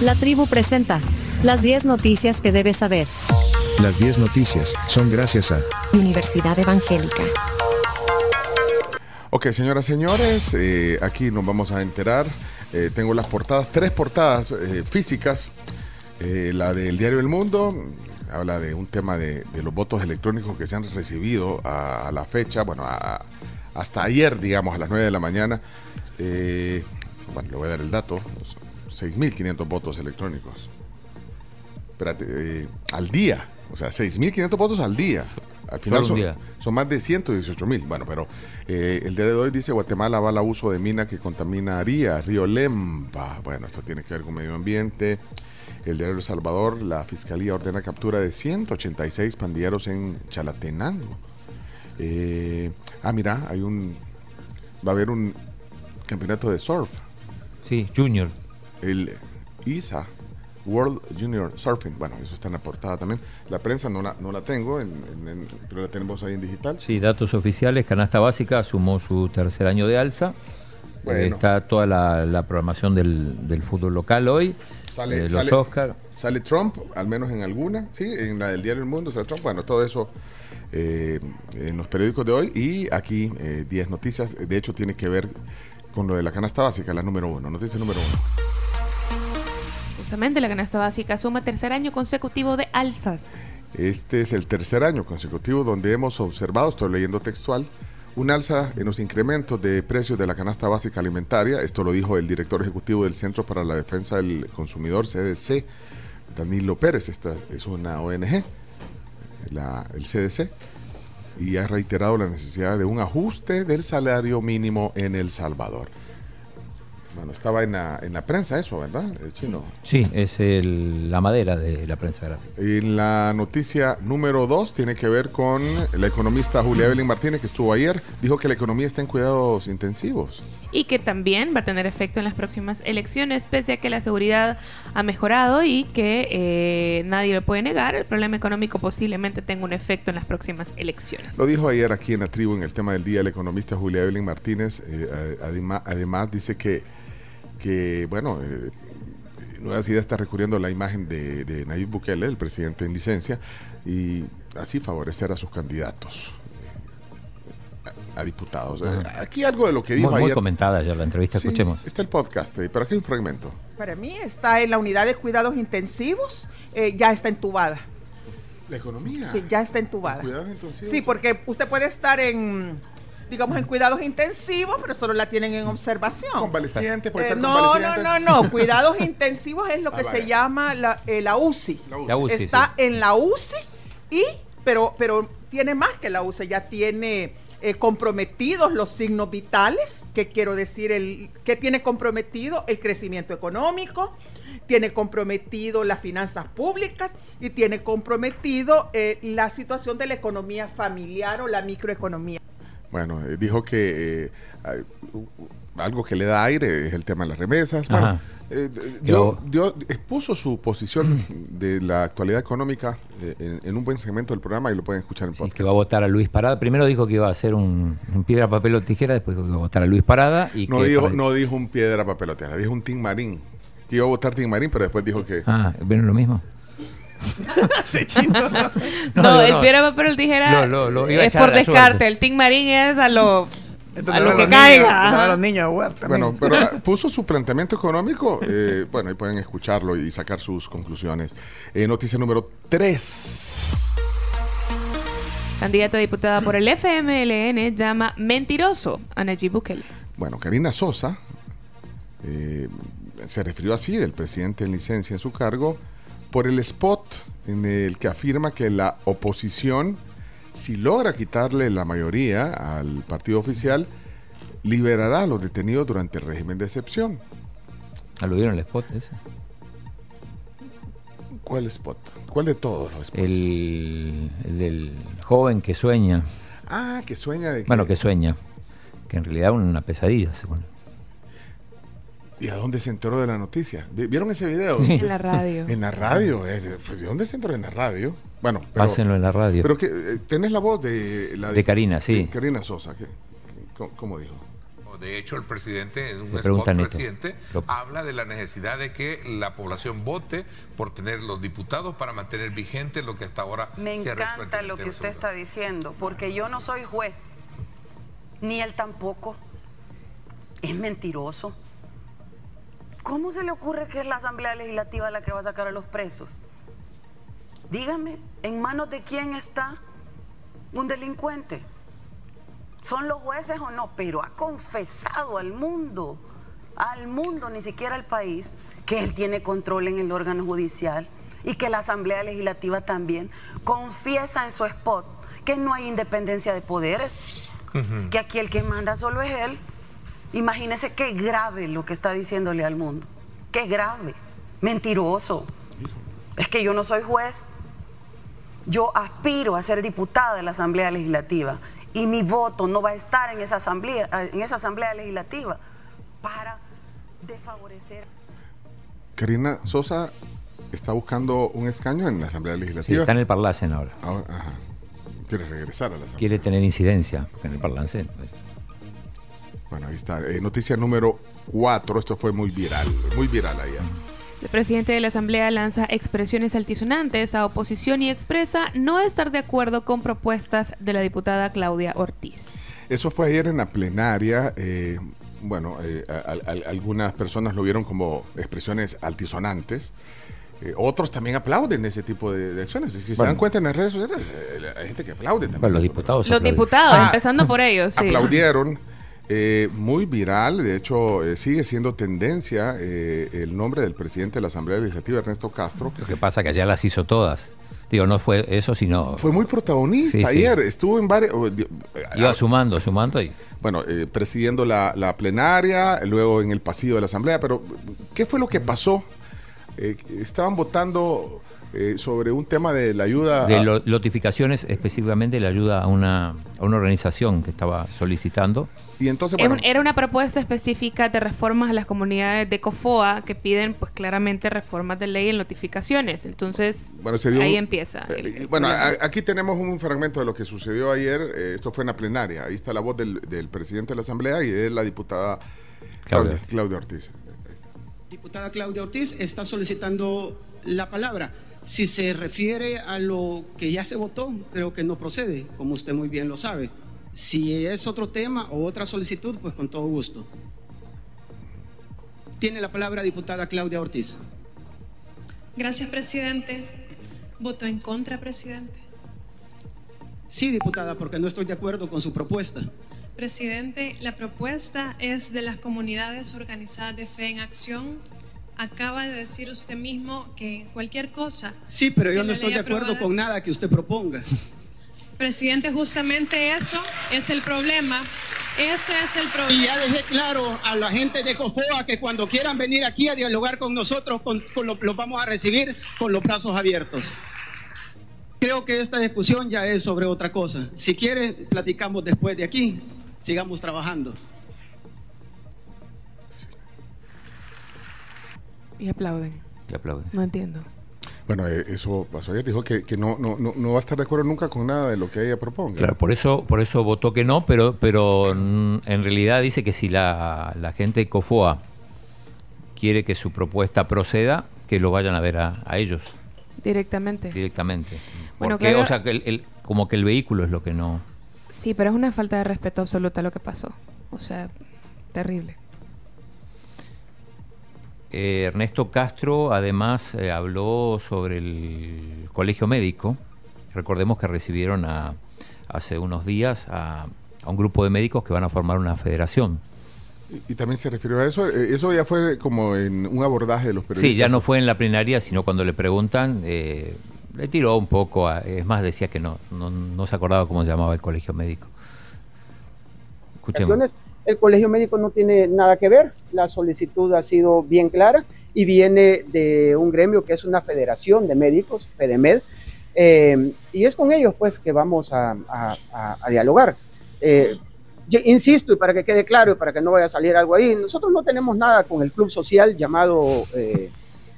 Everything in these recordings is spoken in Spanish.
La tribu presenta las 10 noticias que debes saber. Las 10 noticias son gracias a Universidad Evangélica. Ok, señoras y señores, eh, aquí nos vamos a enterar. Eh, tengo las portadas, tres portadas eh, físicas. Eh, la del Diario El Mundo habla de un tema de, de los votos electrónicos que se han recibido a, a la fecha, bueno, a- hasta ayer, digamos, a las 9 de la mañana. Eh, bueno, le voy a dar el dato, 6.500 votos electrónicos. Espérate, eh, al día, o sea, 6.500 votos al día. Al final son, día. son más de 118 mil. Bueno, pero eh, el día de hoy dice Guatemala va al uso de mina que contaminaría Río Lempa. Bueno, esto tiene que ver con medio ambiente. El diario El Salvador, la fiscalía ordena captura de 186 pandilleros en Chalatenango. Eh, ah, mira, hay un. Va a haber un campeonato de surf. Sí, Junior. El ISA, World Junior Surfing. Bueno, eso está en la portada también. La prensa no la, no la tengo, en- en- en- pero la tenemos ahí en digital. Sí, datos oficiales. Canasta Básica sumó su tercer año de alza. Bueno. Eh, está toda la, la programación del, del fútbol local hoy. Sale, eh, los sale- Oscar. sale Trump, al menos en alguna, sí, en la del diario El Mundo sale Trump, bueno, todo eso eh, en los periódicos de hoy y aquí eh, 10 noticias, de hecho tiene que ver con lo de la canasta básica, la número uno, noticia número uno. Justamente la canasta básica suma tercer año consecutivo de alzas. Este es el tercer año consecutivo donde hemos observado, estoy leyendo textual, un alza en los incrementos de precios de la canasta básica alimentaria. Esto lo dijo el director ejecutivo del Centro para la Defensa del Consumidor, CDC, Danilo Pérez. Esta es una ONG, el CDC, y ha reiterado la necesidad de un ajuste del salario mínimo en El Salvador. Bueno, estaba en la, en la prensa eso, ¿verdad? El chino. Sí, es el- la madera de la prensa gráfica. En la noticia número 2 tiene que ver con la economista Julia Evelyn Martínez, que estuvo ayer. Dijo que la economía está en cuidados intensivos. Y que también va a tener efecto en las próximas elecciones, pese a que la seguridad ha mejorado y que eh, nadie lo puede negar. El problema económico posiblemente tenga un efecto en las próximas elecciones. Lo dijo ayer aquí en la tribu, en el tema del día, la economista Julia Evelyn Martínez. eh, además, dice que, que bueno, eh, Nuevas Ideas está recurriendo a la imagen de, de Nayib Bukele, el presidente en licencia, y así favorecer a sus candidatos. eh, A, a diputados. Eh, Aquí algo de lo que dijo Muy, muy ayer. comentada ya la entrevista, Sí, escuchemos. está el podcast, eh, pero aquí hay un fragmento. Para mí está en la unidad de cuidados intensivos, eh, ya está entubada. La economía. Sí, ya está entubada. Cuidados intensivos. Sí, porque usted puede estar en, digamos, en cuidados intensivos, pero solo la tienen en observación. Convaleciente, puede Eh, estar no, no, convaleciente. no, no. Cuidados intensivos es lo Ah, que vale. se llama la, eh, la UCI. La UCI. La UCI, Está sí. en la UCI y, pero, pero tiene más que la UCI, ya tiene eh, comprometidos los signos vitales, que quiero decir, el que tiene comprometido el crecimiento económico, tiene comprometido las finanzas públicas y tiene comprometido eh, la situación de la economía familiar o la microeconomía. Bueno, eh, dijo que eh, algo que le da aire es el tema de las remesas. Bueno, eh, dio- dio- expuso su posición de la actualidad económica eh, en, en un buen segmento del programa y lo pueden escuchar en Sí, podcast. que va a votar a Luis Parada. Primero dijo que iba a hacer un, un piedra, papel o tijera, después dijo que iba a votar a Luis Parada. Y no, que dijo, para- no dijo un piedra papeloteada, dijo un Tim Marín. Que iba a votar Tim Marín, pero después dijo que... Ah, ¿ven lo mismo? No, yo el piedra, papel o tijera Lo- lo- lo iba a es por a descarte. suerte. El Team Marín es a lo, Entonces, a lo no que los caiga. niños- no ajá. los niños a. Bueno, pero ah, puso su planteamiento económico. eh, bueno, ahí pueden escucharlo y sacar sus conclusiones. Eh, noticia número 3. Candidata a diputada por el FMLN llama mentiroso a Nayib Bukele. Bueno, Karina Sosa eh, se refirió así del presidente en licencia en su cargo por el spot en el que afirma que la oposición, si logra quitarle la mayoría al partido oficial, liberará a los detenidos durante el régimen de excepción. ¿Aludieron el spot ese? ¿Cuál spot? ¿Cuál de todos los spots? El, el del joven que sueña. Ah, que sueña de. Bueno, que sueña. Que en realidad es una pesadilla, según. ¿Y a dónde se enteró de la noticia? ¿Vi- ¿Vieron ese video? Sí. En la radio. En la radio. pues, ¿De dónde se enteró en la radio? Bueno, pero... Pásenlo en la radio. Pero que eh, tenés la voz de la De Karina, sí. de Karina Sosa, que, ¿cómo, cómo dijo? De hecho, el presidente, en un spot preguntan esto. reciente, López. habla de la necesidad de que la población vote por tener los diputados para mantener vigente lo que hasta ahora Me se ha resuelto encanta en lo que usted está diciendo, porque yo no soy juez, ni él tampoco. Es mentiroso. ¿Cómo se le ocurre que es la Asamblea Legislativa la que va a sacar a los presos? Dígame, ¿en manos de quién está un delincuente? ¿Son los jueces o no? Pero ha confesado al mundo, al mundo, ni siquiera al país, que él tiene control en el órgano judicial y que la Asamblea Legislativa también confiesa en su spot que no hay independencia de poderes, que aquí el que manda solo es él. Imagínese qué grave lo que está diciéndole al mundo. Qué grave. Mentiroso. Es que yo no soy juez. Yo aspiro a ser diputada de la Asamblea Legislativa y mi voto no va a estar en esa asamblea, en esa asamblea legislativa para desfavorecer. Karina Sosa está buscando un escaño en la Asamblea Sí, Legislativa. está en el Parlacen ahora. Ahora, ajá. Quiere regresar a la Asamblea. Quiere tener incidencia en el Parlacen. Bueno, ahí está. Eh, noticia número 4. Esto fue muy viral. Muy viral ayer. El presidente de la Asamblea lanza expresiones altisonantes a oposición y expresa no estar de acuerdo con propuestas de la diputada Claudia Ortiz. Eso fue ayer en la plenaria. eh, bueno, eh, a- a- a- algunas personas lo vieron como expresiones altisonantes. Eh, otros también aplauden ese tipo de, de acciones. Y si se Bueno. dan cuenta en las redes sociales, eh, hay gente que aplaude también. Bueno, los diputados. Los aplauden. diputados, Ah, empezando por ellos, sí. Aplaudieron. Eh, muy viral, de hecho eh, sigue siendo tendencia eh, el nombre del presidente de la Asamblea Legislativa, Ernesto Castro. Lo que pasa que allá las hizo todas. Digo, no fue eso, sino. Fue muy protagonista Sí, sí. ayer, estuvo en varios... Iba sumando, sumando y. Bueno, eh, presidiendo la, la plenaria, luego en el pasillo de la Asamblea, pero ¿qué fue lo que pasó? Estaban votando sobre un tema de la ayuda... De a- lo- específicamente la ayuda a una, a una organización que estaba solicitando. y entonces, bueno, Era una propuesta específica de reformas a las comunidades de COFOA que piden pues claramente reformas de ley en notificaciones. Entonces, Bueno, dio ahí empieza. el- Eh, el bueno, a- aquí tenemos un fragmento de lo que sucedió ayer. eh, esto fue en la plenaria. Ahí está la voz del, del presidente de la Asamblea y de la diputada Claudia, Claudia. Claudia Ortiz. Diputada Claudia Ortiz está solicitando la palabra. Si se refiere a lo que ya se votó, creo que no procede, como usted muy bien lo sabe. Si es otro tema o otra solicitud, pues con todo gusto. Tiene la palabra diputada Claudia Ortiz. Gracias, presidente. Voto en contra, presidente. Sí, diputada, porque no estoy de acuerdo con su propuesta. Presidente, la propuesta es de las comunidades organizadas de fe en acción. Acaba de decir usted mismo que cualquier cosa. Sí, pero yo no estoy de acuerdo aprobada- con nada que usted proponga. Presidente, justamente eso es el problema. Ese es el Y problema. ya dejé claro a la gente de COFOA que cuando quieran venir aquí a dialogar con nosotros, con, con lo- los vamos a recibir con los brazos abiertos. Creo que esta discusión ya es sobre otra cosa. Si quiere, platicamos después de aquí. Sigamos trabajando. Y aplauden. Y aplauden. No entiendo. Bueno, eh, eso pasó ayer. Dijo que, que no, no, no, no va a estar de acuerdo nunca con nada de lo que ella proponga. Claro, por eso, por eso votó que no, pero, pero mm, en realidad dice que si la, la gente de COFOA quiere que su propuesta proceda, que lo vayan a ver a, a ellos Directamente. directamente. Bueno, Porque, claro. o sea, que el- el- como que el vehículo es lo que no. Sí, pero es una falta de respeto absoluta lo que pasó. O sea, terrible. Eh, Ernesto Castro además eh, habló sobre el colegio médico. Recordemos que recibieron a- hace unos días a, a un grupo de médicos que van a formar una federación. Y, y también se refirió a eso. eh, eso ya fue como en un abordaje de los periodistas. Sí, ya no fue en la plenaria, sino cuando le preguntan, eh, le tiró un poco, a- es más, decía que no, no, no se acordaba cómo se llamaba el colegio médico. Escuchemos. El colegio médico no tiene nada que ver, la solicitud ha sido bien clara y viene de un gremio que es una federación de médicos, FEDEMED, eh, y es con ellos pues que vamos a, dialogar. Eh, insisto, y para que quede claro y para que no vaya a salir algo ahí, nosotros no tenemos nada con el club social llamado eh,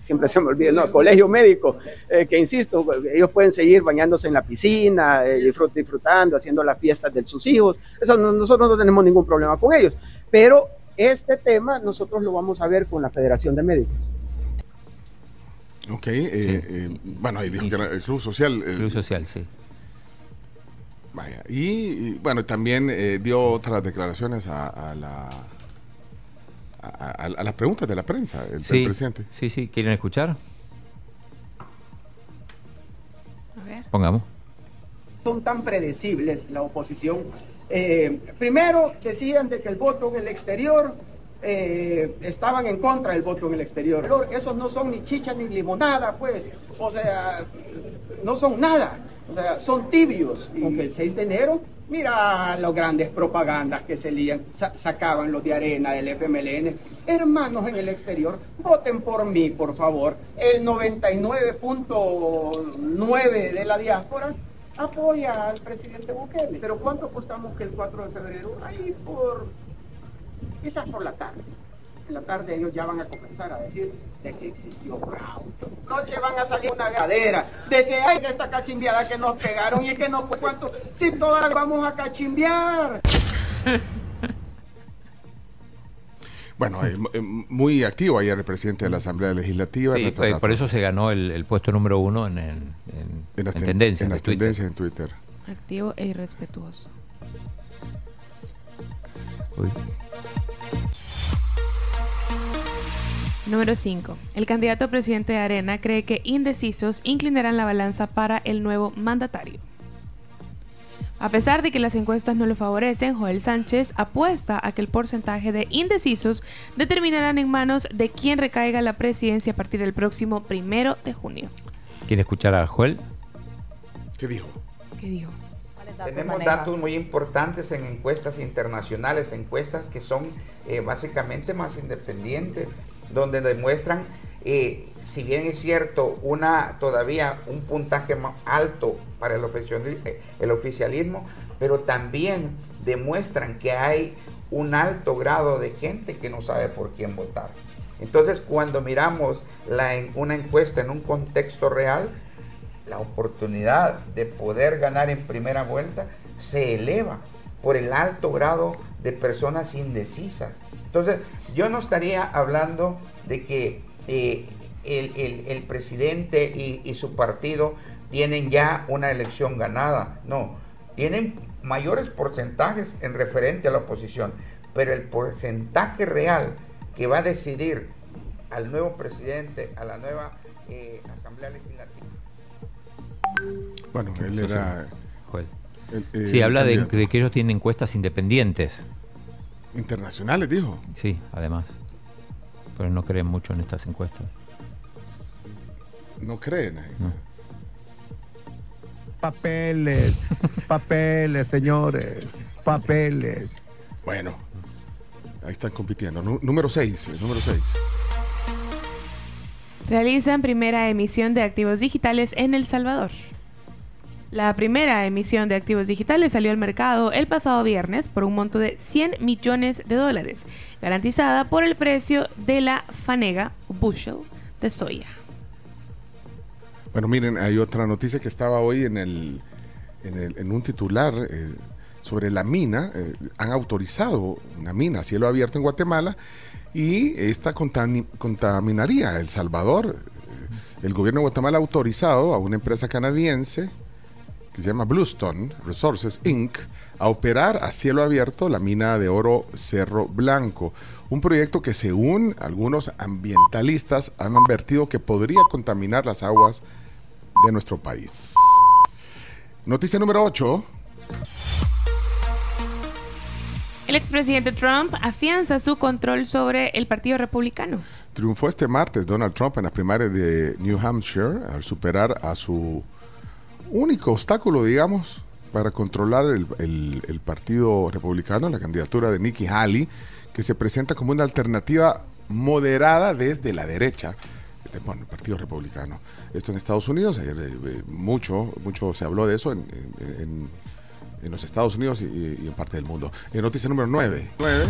siempre se me olvida, no, colegio médico, eh, que insisto, ellos pueden seguir bañándose en la piscina, eh, disfrut- disfrutando, haciendo las fiestas de sus hijos, eso no- nosotros no tenemos ningún problema con ellos, pero este tema nosotros lo vamos a ver con la Federación de Médicos. Ok, eh, eh, bueno, ahí dijo que era el Club Social. El Club Social, sí. Vaya, y, y, bueno, también eh, dio otras declaraciones a, a la... A, a- a las preguntas de la prensa, el, presidente. sí, sí. ¿Quieren escuchar? A ver. Pongamos. son tan predecibles la oposición. Eh, primero decían de que el voto en el exterior eh, estaban en contra del voto en el exterior. Esos no son ni chicha ni limonada, pues. O sea, no son nada. O sea, son tibios. Con que el 6 de enero, mira las grandes propagandas que se lían, sa- sacaban los de arena del FMLN. Hermanos en el exterior, voten por mí, por favor. El 99.9 de la diáspora apoya al presidente Bukele. Pero ¿cuánto apostamos que el 4 de febrero? Ahí por, quizás por la tarde. En la tarde ellos ya van a comenzar a decir de que existió fraude. Noche van a salir una gadera de que hay esta cachimbiada que nos pegaron y que no fue cuánto. Si todas vamos a cachimbiar. Bueno, mu- muy activo ayer el presidente de la Asamblea Legislativa. Sí, eh, por eso se ganó el, el puesto número uno en, en, en- en las, en ten- tendencias. en de las Twitter. tendencias en Twitter. Activo e irrespetuoso. Uy. Número 5. El candidato a presidente de Arena cree que indecisos inclinarán la balanza para el nuevo mandatario. A pesar de que las encuestas no lo favorecen, Joel Sánchez apuesta a que el porcentaje de indecisos determinarán en manos de quien recaiga la presidencia a partir del próximo primero de junio. ¿Quiere escuchar a Joel? ¿Qué dijo? ¿Qué dijo? Tenemos datos muy importantes en encuestas internacionales, encuestas que son eh, básicamente más independientes, donde demuestran, eh, si bien es cierto, una todavía un puntaje más alto para el, oficiali- eh, el oficialismo, pero también demuestran que hay un alto grado de gente que no sabe por quién votar. Entonces, cuando miramos la, en- una encuesta en un contexto real, la oportunidad de poder ganar en primera vuelta se eleva por el alto grado de personas indecisas. Entonces, yo no estaría hablando de que eh, el, el- el presidente y, y su partido tienen ya una elección ganada. No, tienen mayores porcentajes en referente a la oposición, pero el porcentaje real que va a decidir al nuevo presidente, a la nueva eh, Asamblea Legislativa, Bueno, él era... Joel. el- el Sí, habla de que ellos tienen encuestas independientes. Internacionales, dijo. Sí, además. Pero no creen mucho en estas encuestas. No creen. No. Papeles, papeles, señores, papeles. Bueno, ahí están compitiendo. Nú- número 6, número 6. Realizan primera emisión de activos digitales en El Salvador. La primera emisión de activos digitales salió al mercado el pasado viernes por un monto de 100 millones de dólares, garantizada por el precio de la fanega bushel de soya. Bueno, miren, hay otra noticia que estaba hoy en el en, el- en un titular eh, sobre la mina. eh, han autorizado una mina a cielo abierto en Guatemala y esta contami- contaminaría El Salvador. Eh, El gobierno de Guatemala ha autorizado a una empresa canadiense que se llama Bluestone Resources Inc. a operar a cielo abierto la mina de oro Cerro Blanco, un proyecto que según algunos ambientalistas han advertido que podría contaminar las aguas de nuestro país. Noticia número 8. El expresidente Trump afianza su control sobre el Partido Republicano. Triunfó este martes Donald Trump en las primarias de New Hampshire al superar a su único obstáculo, digamos, para controlar el, el- el Partido Republicano, la candidatura de Nikki Haley, que se presenta como una alternativa moderada desde la derecha. de, Bueno, el Partido Republicano. Esto en Estados Unidos, ayer eh, eh, mucho, mucho se habló de eso en, en- en- en los Estados Unidos y, y en parte del mundo. En noticia número 9. 9.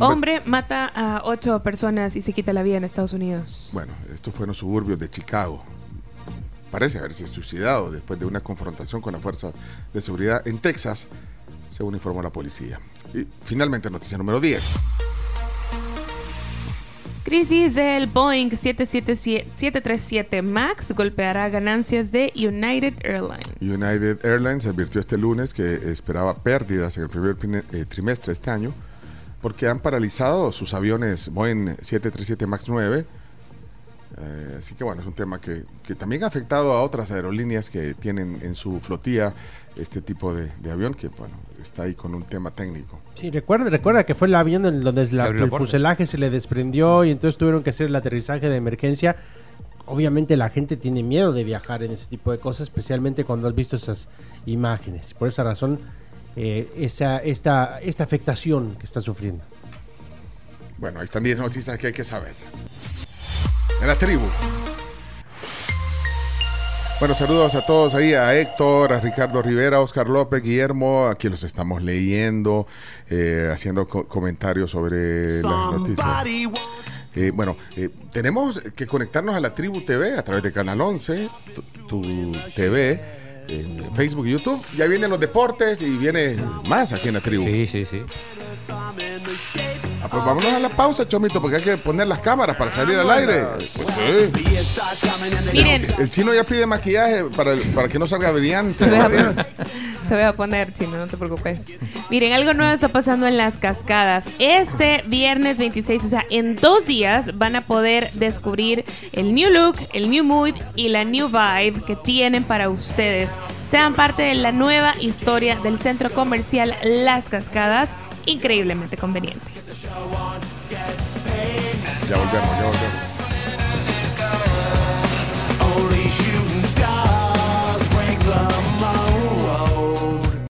Hombre mata a ocho personas y se quita la vida en Estados Unidos. Bueno, esto fue en los suburbios de Chicago. Parece haberse suicidado después de una confrontación con las fuerzas de seguridad en Texas, según informó la policía. Y finalmente, noticia número 10. Crisis del Boeing 777 737 MAX golpeará ganancias de United Airlines. United Airlines advirtió este lunes que esperaba pérdidas en el primer eh, trimestre de este año porque han paralizado sus aviones Boeing 737 MAX 9. Eh, así que bueno, es un tema que, que también ha afectado a otras aerolíneas que tienen en su flotilla este tipo de, de avión que bueno, está ahí con un tema técnico. Sí, recuerda, recuerda que fue el avión en donde la- el fuselaje se le desprendió y entonces tuvieron que hacer el aterrizaje de emergencia. Obviamente la gente tiene miedo de viajar en ese tipo de cosas, especialmente cuando has visto esas imágenes. Por esa razón, eh, esa, esta, esta afectación que está sufriendo. Bueno, ahí están 10 noticias que hay que saber. En la tribu. Bueno, saludos a todos ahí, a Héctor, a Ricardo Rivera, a Oscar López, Guillermo, aquí los estamos leyendo, eh, haciendo co- comentarios sobre las noticias. Eh, bueno, eh, tenemos que conectarnos a la Tribu TV a través de Canal 11, tu, tu TV, en Facebook y YouTube. Ya vienen los deportes y viene más aquí en la Tribu. Sí, sí, sí. Ah, pues vámonos a la pausa, Chomito, porque hay que poner las cámaras para salir al aire. Pues sí. Miren. El chino ya pide maquillaje para, el- para que no salga brillante. Te voy, a, te voy a poner, chino, no te preocupes. Miren, algo nuevo está pasando en las cascadas. Este viernes 26, o sea, en dos días van a poder descubrir el new look, el new mood y la new vibe que tienen para ustedes. Sean parte de la nueva historia del centro comercial Las Cascadas, increíblemente conveniente. Ya volvemos, ya volvemos.